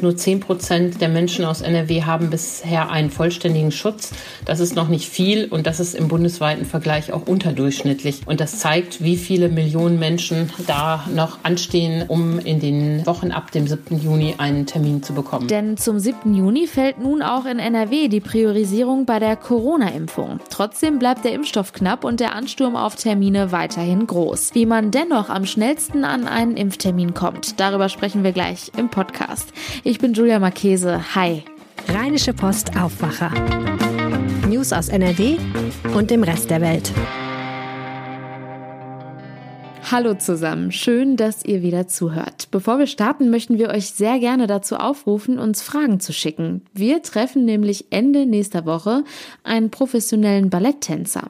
Nur 10 Prozent der Menschen aus NRW haben bisher einen vollständigen Schutz. Das ist noch nicht viel und das ist im bundesweiten Vergleich auch unterdurchschnittlich. Und das zeigt, wie viele Millionen Menschen da noch anstehen, um in den Wochen ab dem 7. Juni einen Termin zu bekommen. Denn zum 7. Juni fällt nun auch in NRW die Priorisierung bei der Corona-Impfung. Trotzdem bleibt der Impfstoff knapp und der Ansturm auf Termine weiterhin groß. Wie man dennoch am schnellsten an einen Impftermin kommt, darüber sprechen wir gleich im Podcast. Ich bin Julia Marchese. Hi. Rheinische Post Aufwacher. News aus NRW und dem Rest der Welt. Hallo zusammen, schön, dass ihr wieder zuhört. Bevor wir starten, möchten wir euch sehr gerne dazu aufrufen, uns Fragen zu schicken. Wir treffen nämlich Ende nächster Woche einen professionellen Balletttänzer.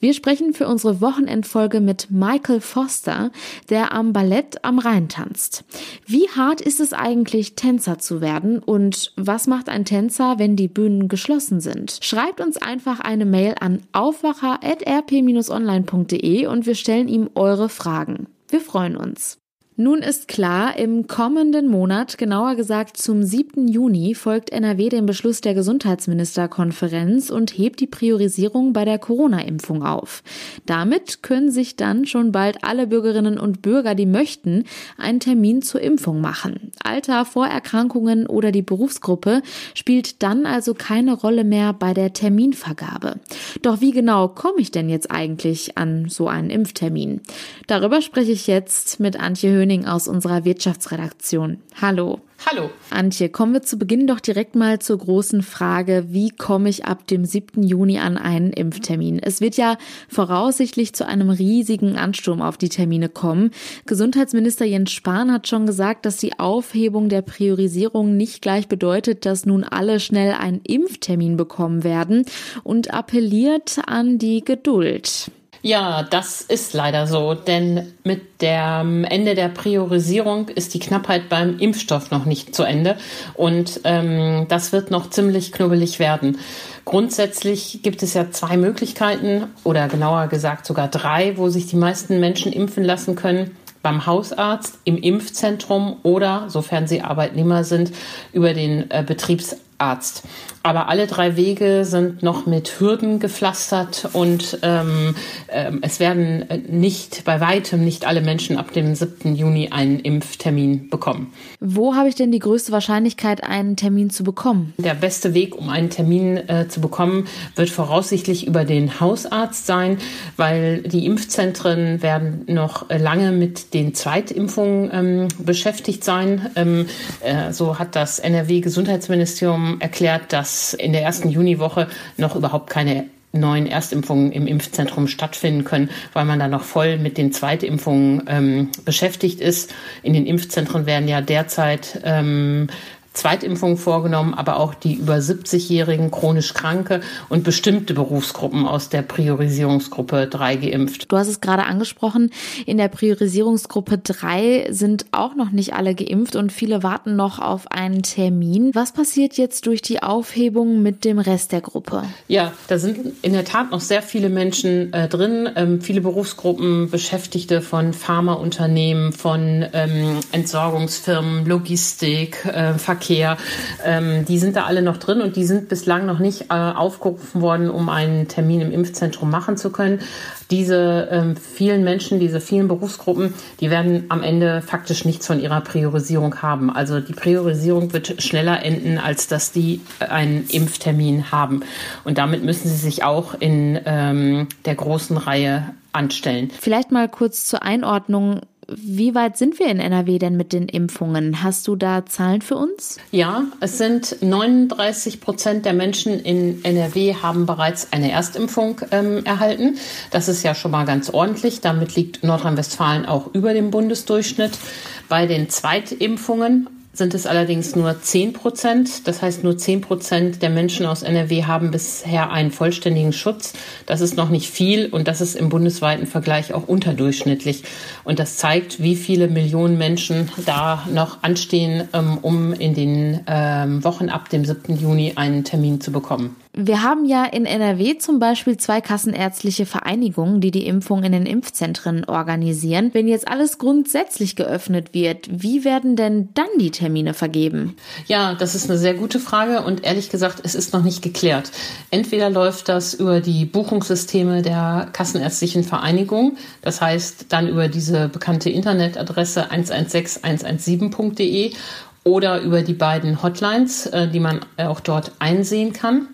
Wir sprechen für unsere Wochenendfolge mit Michael Foster, der am Ballett am Rhein tanzt. Wie hart ist es eigentlich, Tänzer zu werden und was macht ein Tänzer, wenn die Bühnen geschlossen sind? Schreibt uns einfach eine Mail an aufwacher.rp-online.de und wir stellen ihm eure Fragen. Fragen. Wir freuen uns. Nun ist klar, im kommenden Monat, genauer gesagt zum 7. Juni, folgt NRW dem Beschluss der Gesundheitsministerkonferenz und hebt die Priorisierung bei der Corona-Impfung auf. Damit können sich dann schon bald alle Bürgerinnen und Bürger, die möchten, einen Termin zur Impfung machen. Alter, Vorerkrankungen oder die Berufsgruppe spielt dann also keine Rolle mehr bei der Terminvergabe. Doch wie genau komme ich denn jetzt eigentlich an so einen Impftermin? Darüber spreche ich jetzt mit Antje Höhn König aus unserer Wirtschaftsredaktion. Hallo. Hallo. Antje, kommen wir zu Beginn doch direkt mal zur großen Frage, wie komme ich ab dem 7. Juni an einen Impftermin? Es wird ja voraussichtlich zu einem riesigen Ansturm auf die Termine kommen. Gesundheitsminister Jens Spahn hat schon gesagt, dass die Aufhebung der Priorisierung nicht gleich bedeutet, dass nun alle schnell einen Impftermin bekommen werden und appelliert an die Geduld. Ja, das ist leider so, denn mit dem Ende der Priorisierung ist die Knappheit beim Impfstoff noch nicht zu Ende und ähm, das wird noch ziemlich knubbelig werden. Grundsätzlich gibt es ja zwei Möglichkeiten oder genauer gesagt sogar drei, wo sich die meisten Menschen impfen lassen können beim Hausarzt, im Impfzentrum oder, sofern sie Arbeitnehmer sind, über den äh, Betriebsarzt. Aber alle drei Wege sind noch mit Hürden gepflastert und ähm, äh, es werden nicht, bei weitem nicht alle Menschen ab dem 7. Juni einen Impftermin bekommen. Wo habe ich denn die größte Wahrscheinlichkeit, einen Termin zu bekommen? Der beste Weg, um einen Termin äh, zu bekommen, wird voraussichtlich über den Hausarzt sein, weil die Impfzentren werden noch lange mit den Zweitimpfungen ähm, beschäftigt sein. Ähm, äh, so hat das NRW-Gesundheitsministerium erklärt, dass in der ersten Juniwoche noch überhaupt keine neuen Erstimpfungen im Impfzentrum stattfinden können, weil man da noch voll mit den Zweitimpfungen ähm, beschäftigt ist. In den Impfzentren werden ja derzeit ähm, Zweitimpfungen vorgenommen, aber auch die über 70-jährigen chronisch Kranke und bestimmte Berufsgruppen aus der Priorisierungsgruppe 3 geimpft. Du hast es gerade angesprochen, in der Priorisierungsgruppe 3 sind auch noch nicht alle geimpft und viele warten noch auf einen Termin. Was passiert jetzt durch die Aufhebung mit dem Rest der Gruppe? Ja, da sind in der Tat noch sehr viele Menschen äh, drin, ähm, viele Berufsgruppen, Beschäftigte von Pharmaunternehmen, von ähm, Entsorgungsfirmen, Logistik, äh, Verkehr Verkehr, ähm, die sind da alle noch drin und die sind bislang noch nicht äh, aufgerufen worden, um einen Termin im Impfzentrum machen zu können. Diese ähm, vielen Menschen, diese vielen Berufsgruppen, die werden am Ende faktisch nichts von ihrer Priorisierung haben. Also die Priorisierung wird schneller enden, als dass die einen Impftermin haben. Und damit müssen sie sich auch in ähm, der großen Reihe anstellen. Vielleicht mal kurz zur Einordnung wie weit sind wir in NRW denn mit den Impfungen? Hast du da Zahlen für uns? Ja, es sind 39 Prozent der Menschen in NRW haben bereits eine Erstimpfung ähm, erhalten. Das ist ja schon mal ganz ordentlich. Damit liegt Nordrhein-Westfalen auch über dem Bundesdurchschnitt. Bei den Zweitimpfungen sind es allerdings nur 10 Prozent. Das heißt, nur 10 Prozent der Menschen aus NRW haben bisher einen vollständigen Schutz. Das ist noch nicht viel und das ist im bundesweiten Vergleich auch unterdurchschnittlich. Und das zeigt, wie viele Millionen Menschen da noch anstehen, ähm, um in den ähm, Wochen ab dem 7. Juni einen Termin zu bekommen. Wir haben ja in NRW zum Beispiel zwei kassenärztliche Vereinigungen, die die Impfung in den Impfzentren organisieren. Wenn jetzt alles grundsätzlich geöffnet wird, wie werden denn dann die Termine vergeben? Ja, das ist eine sehr gute Frage und ehrlich gesagt, es ist noch nicht geklärt. Entweder läuft das über die Buchungssysteme der kassenärztlichen Vereinigung, das heißt dann über diese bekannte Internetadresse 116117.de oder über die beiden Hotlines, äh, die man auch dort einsehen kann.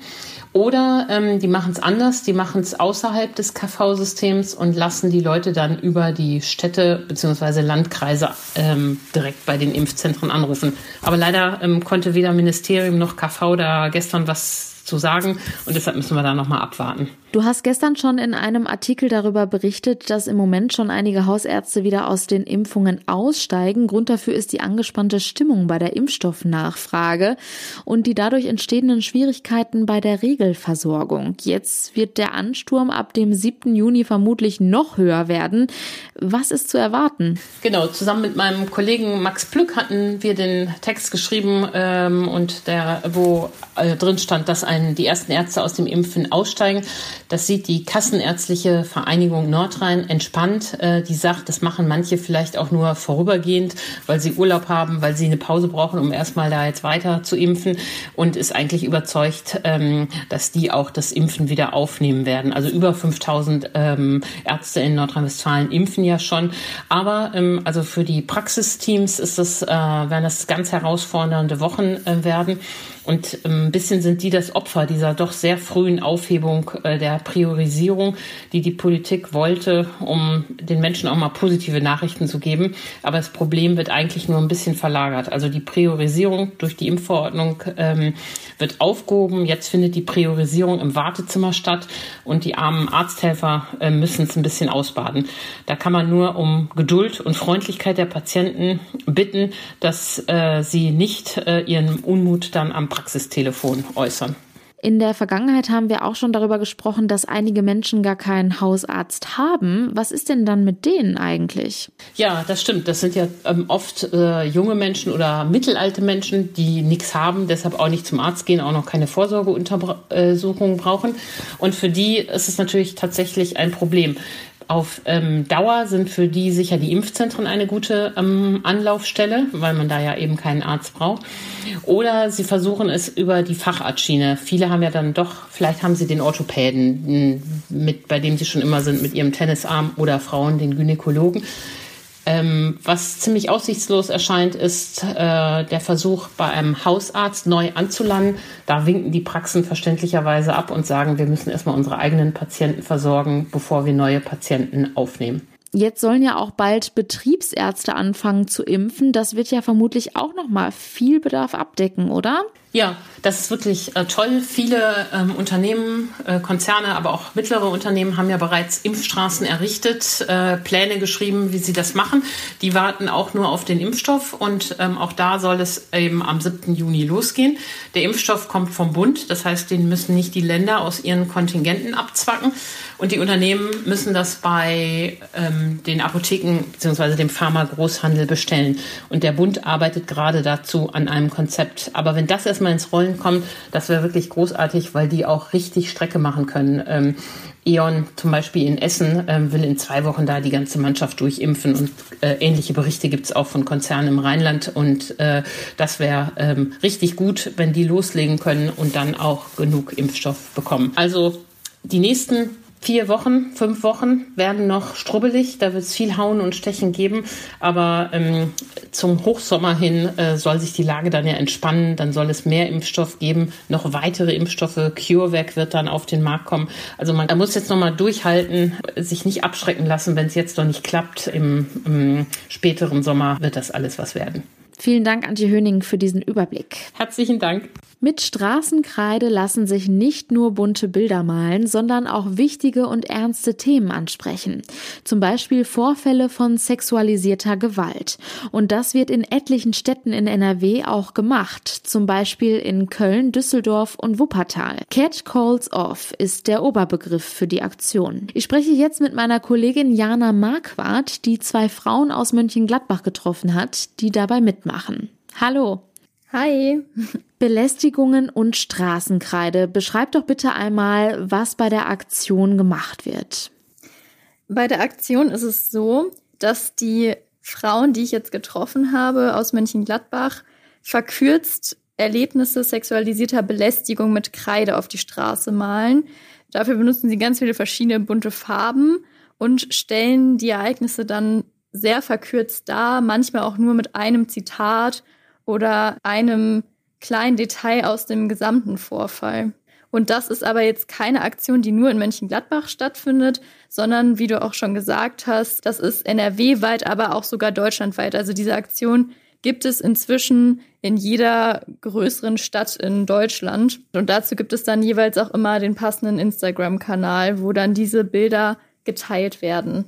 Oder ähm, die machen es anders, die machen es außerhalb des KV-Systems und lassen die Leute dann über die Städte bzw. Landkreise ähm, direkt bei den Impfzentren anrufen. Aber leider ähm, konnte weder Ministerium noch KV da gestern was zu sagen. Und deshalb müssen wir da nochmal abwarten. Du hast gestern schon in einem Artikel darüber berichtet, dass im Moment schon einige Hausärzte wieder aus den Impfungen aussteigen. Grund dafür ist die angespannte Stimmung bei der Impfstoffnachfrage und die dadurch entstehenden Schwierigkeiten bei der Regelversorgung. Jetzt wird der Ansturm ab dem 7. Juni vermutlich noch höher werden. Was ist zu erwarten? Genau, zusammen mit meinem Kollegen Max Plück hatten wir den Text geschrieben ähm, und der, wo äh, drin stand, dass ein, die ersten Ärzte aus dem Impfen aussteigen. Das sieht die Kassenärztliche Vereinigung Nordrhein entspannt. Äh, die sagt, das machen manche vielleicht auch nur vorübergehend, weil sie Urlaub haben, weil sie eine Pause brauchen, um erstmal da jetzt weiter zu impfen und ist eigentlich überzeugt, ähm, dass die auch das Impfen wieder aufnehmen werden. Also über 5000 ähm, Ärzte in Nordrhein-Westfalen impfen ja schon. Aber ähm, also für die Praxisteams ist das, äh, werden das ganz herausfordernde Wochen äh, werden. Und ähm, ein bisschen sind die das Opfer dieser doch sehr frühen Aufhebung äh, der Priorisierung, die die Politik wollte, um den Menschen auch mal positive Nachrichten zu geben. Aber das Problem wird eigentlich nur ein bisschen verlagert. Also die Priorisierung durch die Impfverordnung ähm, wird aufgehoben. Jetzt findet die Priorisierung im Wartezimmer statt und die armen Arzthelfer äh, müssen es ein bisschen ausbaden. Da kann man nur um Geduld und Freundlichkeit der Patienten bitten, dass äh, sie nicht äh, ihren Unmut dann am Praxistelefon äußern. In der Vergangenheit haben wir auch schon darüber gesprochen, dass einige Menschen gar keinen Hausarzt haben. Was ist denn dann mit denen eigentlich? Ja, das stimmt. Das sind ja ähm, oft äh, junge Menschen oder mittelalte Menschen, die nichts haben, deshalb auch nicht zum Arzt gehen, auch noch keine Vorsorgeuntersuchung brauchen. Und für die ist es natürlich tatsächlich ein Problem. Auf ähm, Dauer sind für die sicher die Impfzentren eine gute ähm, Anlaufstelle, weil man da ja eben keinen Arzt braucht. Oder sie versuchen es über die Facharztschiene. Viele haben ja dann doch, vielleicht haben sie den Orthopäden, mit, bei dem sie schon immer sind, mit ihrem Tennisarm oder Frauen den Gynäkologen. Ähm, was ziemlich aussichtslos erscheint, ist äh, der Versuch, bei einem Hausarzt neu anzulanden. Da winken die Praxen verständlicherweise ab und sagen, wir müssen erstmal unsere eigenen Patienten versorgen, bevor wir neue Patienten aufnehmen. Jetzt sollen ja auch bald Betriebsärzte anfangen zu impfen. Das wird ja vermutlich auch noch mal viel Bedarf abdecken, oder? Ja, das ist wirklich äh, toll. Viele ähm, Unternehmen, äh, Konzerne, aber auch mittlere Unternehmen haben ja bereits Impfstraßen errichtet, äh, Pläne geschrieben, wie sie das machen. Die warten auch nur auf den Impfstoff und ähm, auch da soll es eben am 7. Juni losgehen. Der Impfstoff kommt vom Bund, das heißt, den müssen nicht die Länder aus ihren Kontingenten abzwacken und die Unternehmen müssen das bei ähm, den Apotheken bzw. dem Pharma-Großhandel bestellen. Und der Bund arbeitet gerade dazu an einem Konzept. Aber wenn das erstmal ins Rollen kommt, das wäre wirklich großartig, weil die auch richtig Strecke machen können. Ähm, E.ON zum Beispiel in Essen ähm, will in zwei Wochen da die ganze Mannschaft durchimpfen und äh, ähnliche Berichte gibt es auch von Konzernen im Rheinland und äh, das wäre ähm, richtig gut, wenn die loslegen können und dann auch genug Impfstoff bekommen. Also die nächsten vier Wochen, fünf Wochen werden noch strubbelig. Da wird es viel Hauen und Stechen geben. Aber ähm, zum Hochsommer hin äh, soll sich die Lage dann ja entspannen. Dann soll es mehr Impfstoff geben, noch weitere Impfstoffe. CureVac wird dann auf den Markt kommen. Also man muss jetzt nochmal durchhalten, sich nicht abschrecken lassen, wenn es jetzt noch nicht klappt. Im, Im späteren Sommer wird das alles was werden. Vielen Dank, Antje Höning, für diesen Überblick. Herzlichen Dank. Mit Straßenkreide lassen sich nicht nur bunte Bilder malen, sondern auch wichtige und ernste Themen ansprechen. Zum Beispiel Vorfälle von sexualisierter Gewalt. Und das wird in etlichen Städten in NRW auch gemacht. Zum Beispiel in Köln, Düsseldorf und Wuppertal. Cat Calls Off ist der Oberbegriff für die Aktion. Ich spreche jetzt mit meiner Kollegin Jana Marquardt, die zwei Frauen aus Mönchengladbach getroffen hat, die dabei mitmachen. Hallo. Hi. Belästigungen und Straßenkreide. Beschreib doch bitte einmal, was bei der Aktion gemacht wird. Bei der Aktion ist es so, dass die Frauen, die ich jetzt getroffen habe aus Mönchengladbach, verkürzt Erlebnisse sexualisierter Belästigung mit Kreide auf die Straße malen. Dafür benutzen sie ganz viele verschiedene bunte Farben und stellen die Ereignisse dann sehr verkürzt dar, manchmal auch nur mit einem Zitat oder einem kleinen Detail aus dem gesamten Vorfall. Und das ist aber jetzt keine Aktion, die nur in Mönchengladbach stattfindet, sondern wie du auch schon gesagt hast, das ist NRW-weit, aber auch sogar deutschlandweit. Also diese Aktion gibt es inzwischen in jeder größeren Stadt in Deutschland. Und dazu gibt es dann jeweils auch immer den passenden Instagram-Kanal, wo dann diese Bilder geteilt werden.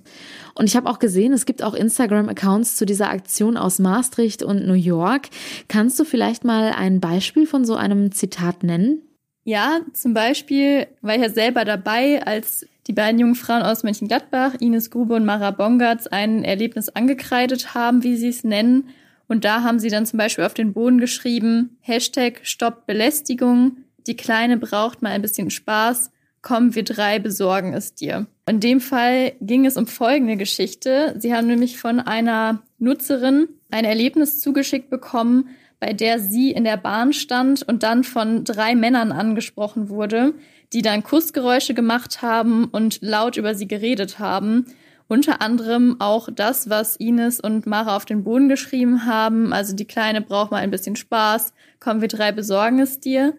Und ich habe auch gesehen, es gibt auch Instagram-Accounts zu dieser Aktion aus Maastricht und New York. Kannst du vielleicht mal ein Beispiel von so einem Zitat nennen? Ja, zum Beispiel war ich ja selber dabei, als die beiden jungen Frauen aus Mönchengladbach, Ines Grube und Mara Bongartz, ein Erlebnis angekreidet haben, wie sie es nennen. Und da haben sie dann zum Beispiel auf den Boden geschrieben, Hashtag Stopp Belästigung, die Kleine braucht mal ein bisschen Spaß, komm, wir drei besorgen es dir. In dem Fall ging es um folgende Geschichte. Sie haben nämlich von einer Nutzerin ein Erlebnis zugeschickt bekommen, bei der sie in der Bahn stand und dann von drei Männern angesprochen wurde, die dann Kussgeräusche gemacht haben und laut über sie geredet haben. Unter anderem auch das, was Ines und Mara auf den Boden geschrieben haben. Also die Kleine braucht mal ein bisschen Spaß. Komm, wir drei besorgen es dir.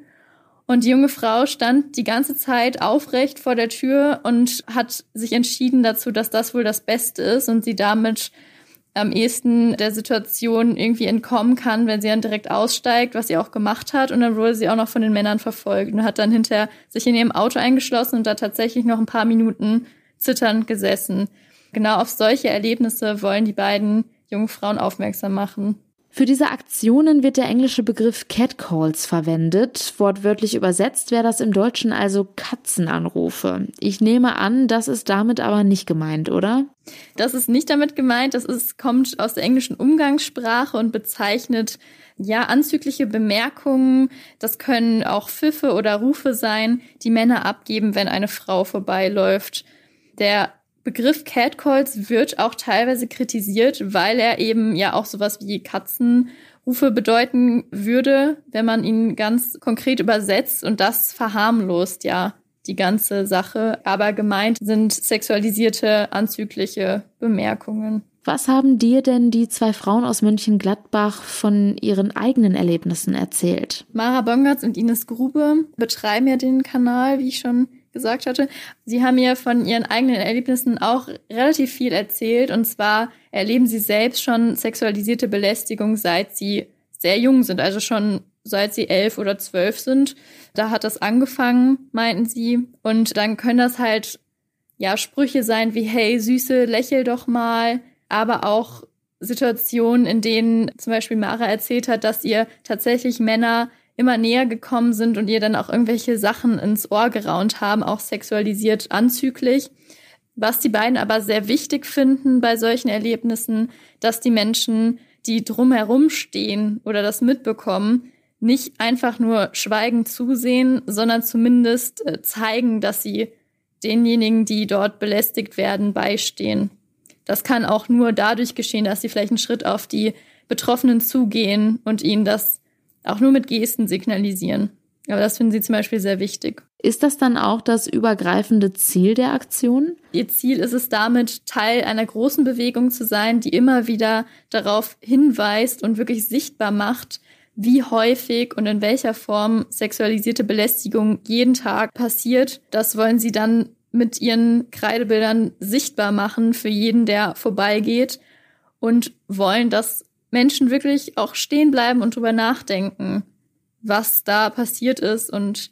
Und die junge Frau stand die ganze Zeit aufrecht vor der Tür und hat sich entschieden dazu, dass das wohl das Beste ist und sie damit am ehesten der Situation irgendwie entkommen kann, wenn sie dann direkt aussteigt, was sie auch gemacht hat. Und dann wurde sie auch noch von den Männern verfolgt und hat dann hinterher sich in ihrem Auto eingeschlossen und da tatsächlich noch ein paar Minuten zitternd gesessen. Genau auf solche Erlebnisse wollen die beiden jungen Frauen aufmerksam machen. Für diese Aktionen wird der englische Begriff Catcalls verwendet. Wortwörtlich übersetzt wäre das im Deutschen also Katzenanrufe. Ich nehme an, das ist damit aber nicht gemeint, oder? Das ist nicht damit gemeint. Das ist, kommt aus der englischen Umgangssprache und bezeichnet ja anzügliche Bemerkungen. Das können auch Pfiffe oder Rufe sein, die Männer abgeben, wenn eine Frau vorbeiläuft. Der Begriff Catcalls wird auch teilweise kritisiert, weil er eben ja auch sowas wie Katzenrufe bedeuten würde, wenn man ihn ganz konkret übersetzt und das verharmlost ja die ganze Sache. Aber gemeint sind sexualisierte, anzügliche Bemerkungen. Was haben dir denn die zwei Frauen aus Mönchengladbach von ihren eigenen Erlebnissen erzählt? Mara Bongatz und Ines Grube betreiben ja den Kanal, wie ich schon gesagt hatte. Sie haben mir von ihren eigenen Erlebnissen auch relativ viel erzählt. Und zwar erleben sie selbst schon sexualisierte Belästigung, seit sie sehr jung sind, also schon seit sie elf oder zwölf sind. Da hat das angefangen, meinten sie. Und dann können das halt, ja, Sprüche sein wie, hey, Süße, lächel doch mal. Aber auch Situationen, in denen zum Beispiel Mara erzählt hat, dass ihr tatsächlich Männer immer näher gekommen sind und ihr dann auch irgendwelche Sachen ins Ohr geraunt haben, auch sexualisiert anzüglich. Was die beiden aber sehr wichtig finden bei solchen Erlebnissen, dass die Menschen, die drumherum stehen oder das mitbekommen, nicht einfach nur schweigend zusehen, sondern zumindest äh, zeigen, dass sie denjenigen, die dort belästigt werden, beistehen. Das kann auch nur dadurch geschehen, dass sie vielleicht einen Schritt auf die Betroffenen zugehen und ihnen das auch nur mit Gesten signalisieren. Aber das finden sie zum Beispiel sehr wichtig. Ist das dann auch das übergreifende Ziel der Aktion? Ihr Ziel ist es damit, Teil einer großen Bewegung zu sein, die immer wieder darauf hinweist und wirklich sichtbar macht, wie häufig und in welcher Form sexualisierte Belästigung jeden Tag passiert. Das wollen sie dann mit ihren Kreidebildern sichtbar machen für jeden, der vorbeigeht und wollen, dass Menschen wirklich auch stehen bleiben und drüber nachdenken, was da passiert ist und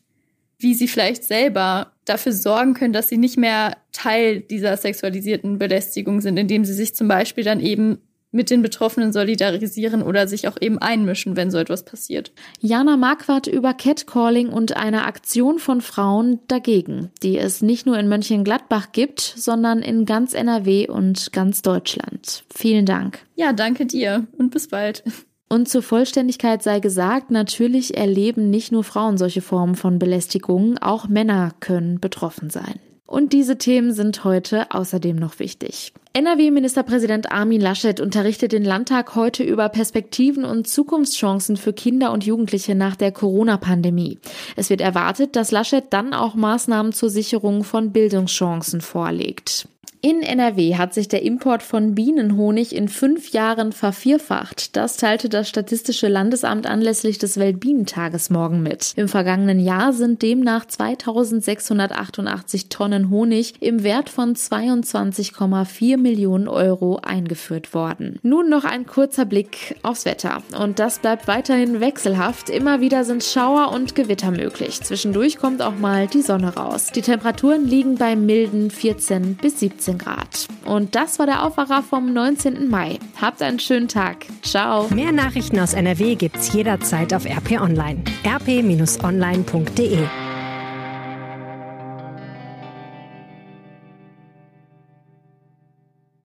wie sie vielleicht selber dafür sorgen können, dass sie nicht mehr Teil dieser sexualisierten Belästigung sind, indem sie sich zum Beispiel dann eben mit den Betroffenen solidarisieren oder sich auch eben einmischen, wenn so etwas passiert. Jana Marquardt über Catcalling und eine Aktion von Frauen dagegen, die es nicht nur in Mönchengladbach gibt, sondern in ganz NRW und ganz Deutschland. Vielen Dank. Ja, danke dir und bis bald. Und zur Vollständigkeit sei gesagt, natürlich erleben nicht nur Frauen solche Formen von Belästigungen, auch Männer können betroffen sein. Und diese Themen sind heute außerdem noch wichtig. NRW-Ministerpräsident Armin Laschet unterrichtet den Landtag heute über Perspektiven und Zukunftschancen für Kinder und Jugendliche nach der Corona-Pandemie. Es wird erwartet, dass Laschet dann auch Maßnahmen zur Sicherung von Bildungschancen vorlegt. In NRW hat sich der Import von Bienenhonig in fünf Jahren vervierfacht. Das teilte das Statistische Landesamt anlässlich des Weltbienentages morgen mit. Im vergangenen Jahr sind demnach 2688 Tonnen Honig im Wert von 22,4 Millionen Euro eingeführt worden. Nun noch ein kurzer Blick aufs Wetter. Und das bleibt weiterhin wechselhaft. Immer wieder sind Schauer und Gewitter möglich. Zwischendurch kommt auch mal die Sonne raus. Die Temperaturen liegen bei milden 14 bis 17 15 Grad. Und das war der Aufwacher vom 19. Mai. Habt einen schönen Tag. Ciao. Mehr Nachrichten aus NRW gibt's jederzeit auf RP Online. rp-online.de